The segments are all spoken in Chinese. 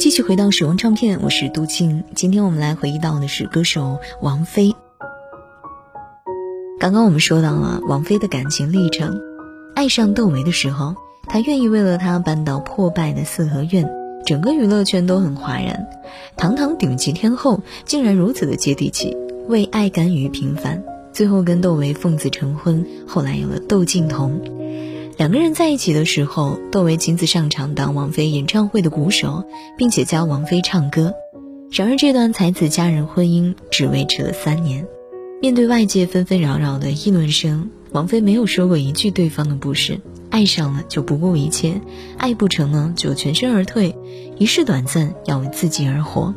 继续回到时光唱片，我是杜静。今天我们来回忆到的是歌手王菲。刚刚我们说到了王菲的感情历程，爱上窦唯的时候，她愿意为了他搬到破败的四合院，整个娱乐圈都很哗然。堂堂顶级天后，竟然如此的接地气，为爱甘于平凡，最后跟窦唯奉子成婚，后来有了窦靖童。两个人在一起的时候，窦唯亲自上场当王菲演唱会的鼓手，并且教王菲唱歌。然而，这段才子佳人婚姻只维持了三年。面对外界纷纷扰扰的议论声，王菲没有说过一句对方的不是。爱上了就不顾一切，爱不成呢就全身而退。一世短暂，要为自己而活。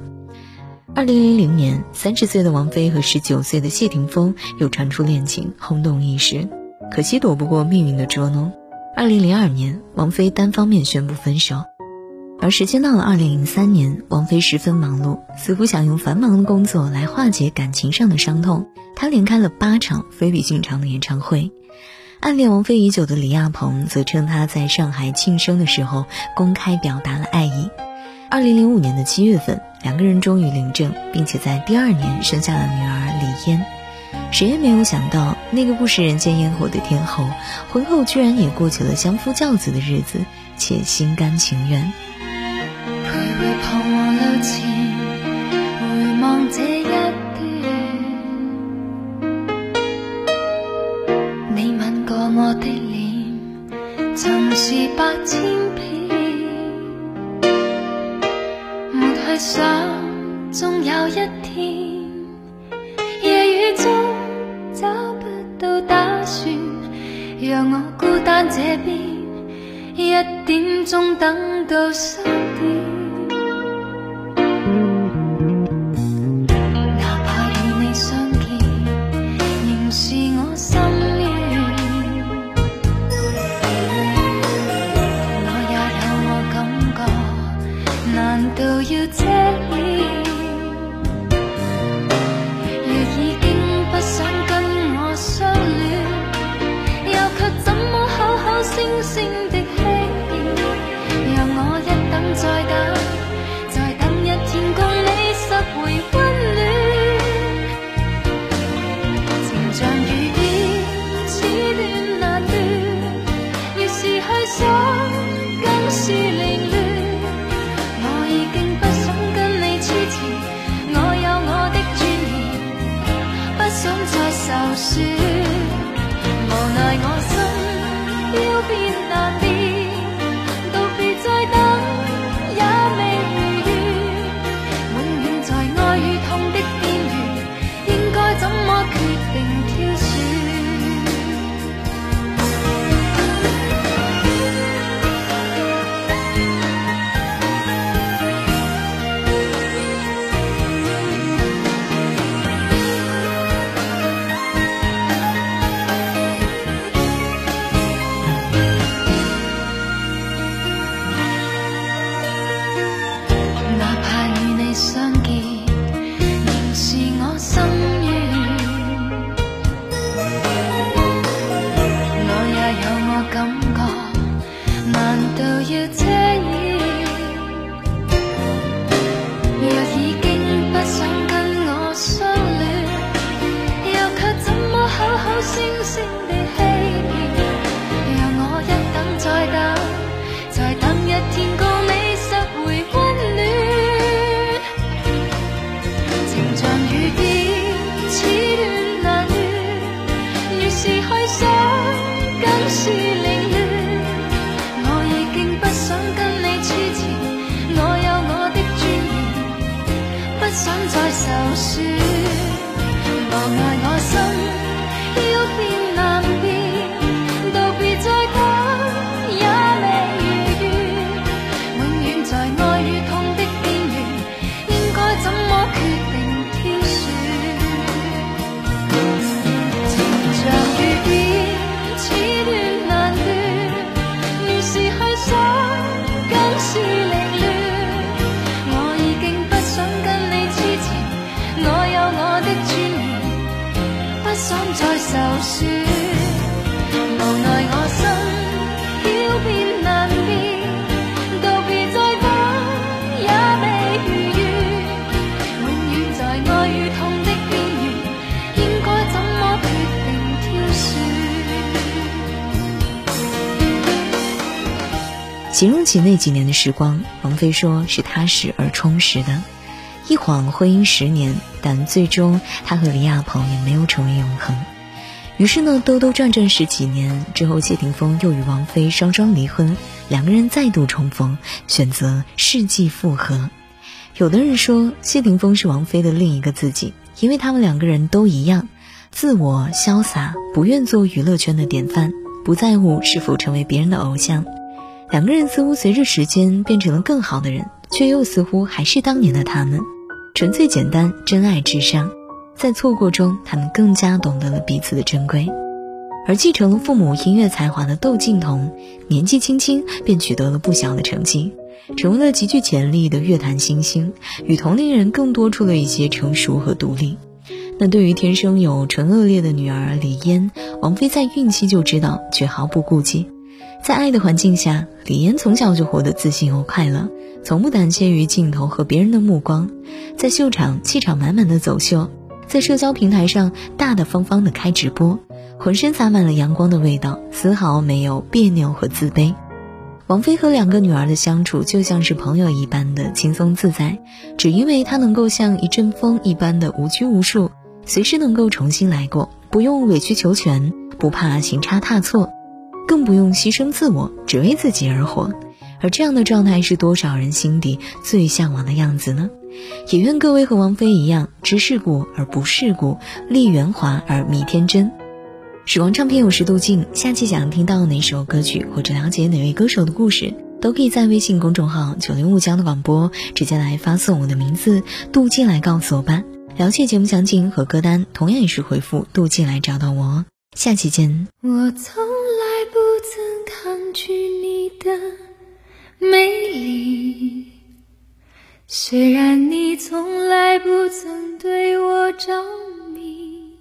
二零零零年，三十岁的王菲和十九岁的谢霆锋又传出恋情，轰动一时。可惜躲不过命运的捉弄。二零零二年，王菲单方面宣布分手，而时间到了二零零三年，王菲十分忙碌，似乎想用繁忙的工作来化解感情上的伤痛。她连开了八场非比寻常的演唱会。暗恋王菲已久的李亚鹏则称她在上海庆生的时候公开表达了爱意。二零零五年的七月份，两个人终于领证，并且在第二年生下了女儿李嫣。谁也没有想到，那个不食人间烟火的天后，婚后居然也过起了相夫教子的日子，且心甘情愿。徘徊彷徨路前回望这一段，你吻过我的脸，曾是百千遍，没去想，终有一天。让我孤单这边，一点钟等到三点。是凌形容起那几年的时光，王菲说是踏实而充实的。一晃婚姻十年，但最终她和李亚鹏也没有成为永恒。于是呢，兜兜转转十几年之后，谢霆锋又与王菲双双离婚，两个人再度重逢，选择世纪复合。有的人说，谢霆锋是王菲的另一个自己，因为他们两个人都一样，自我潇洒，不愿做娱乐圈的典范，不在乎是否成为别人的偶像。两个人似乎随着时间变成了更好的人，却又似乎还是当年的他们。纯粹简单，真爱至上，在错过中，他们更加懂得了彼此的珍贵。而继承了父母音乐才华的窦靖童，年纪轻轻便取得了不小的成绩，成为了极具潜力的乐坛新星，与同龄人更多出了一些成熟和独立。那对于天生有纯恶劣的女儿李嫣，王菲在孕期就知道，却毫不顾忌。在爱的环境下，李嫣从小就活得自信又快乐。从不胆怯于镜头和别人的目光，在秀场气场满满的走秀，在社交平台上大大方方的开直播，浑身洒满了阳光的味道，丝毫没有别扭和自卑。王菲和两个女儿的相处就像是朋友一般的轻松自在，只因为她能够像一阵风一般的无拘无束，随时能够重新来过，不用委曲求全，不怕行差踏错，更不用牺牲自我，只为自己而活。而这样的状态是多少人心底最向往的样子呢？也愿各位和王菲一样，知世故而不世故，立圆滑而迷天真。时光唱片，我是杜静。下期想听到哪首歌曲，或者了解哪位歌手的故事，都可以在微信公众号“九零五江的广播”直接来发送我的名字“杜静”来告诉我吧。了解节目详情和歌单，同样也是回复“杜静”来找到我。下期见。我从来不曾抗拒你的。美丽，虽然你从来不曾对我着迷，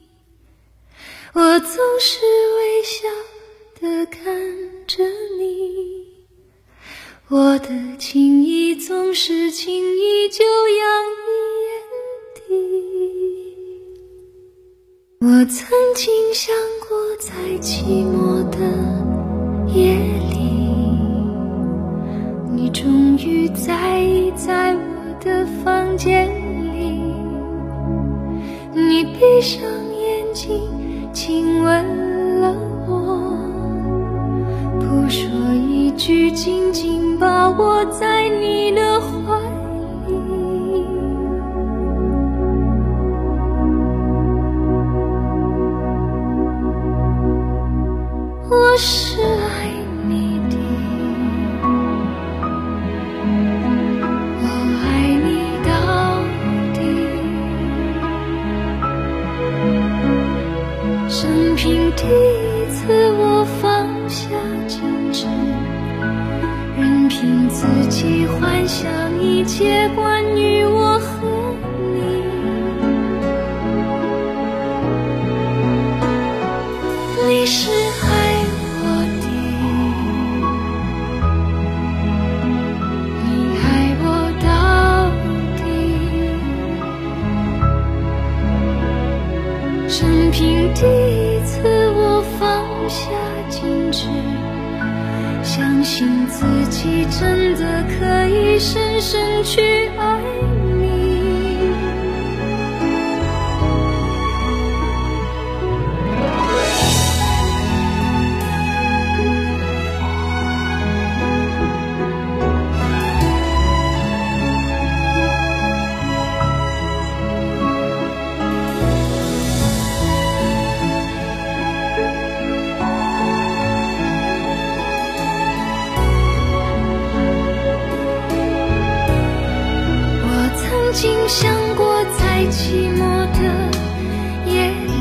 我总是微笑的看着你，我的情意总是轻易就洋溢眼底。我曾经想过，在寂生平第一次，我放下矜持，任凭自己幻想一切关于我和自己真的可以深深去爱。想过在寂寞的夜里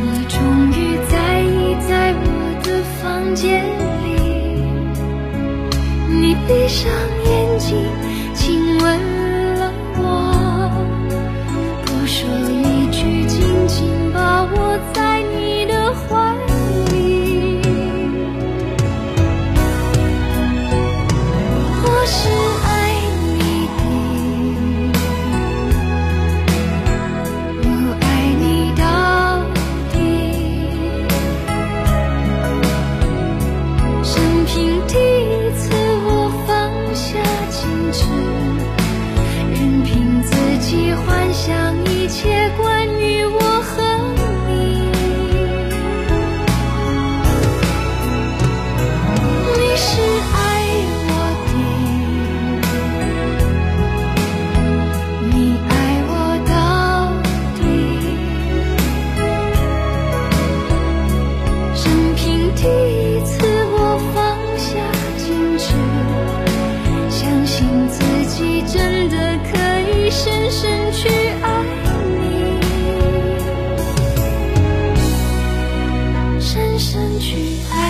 你终于在意在我的房间里你闭上眼睛一切身去爱。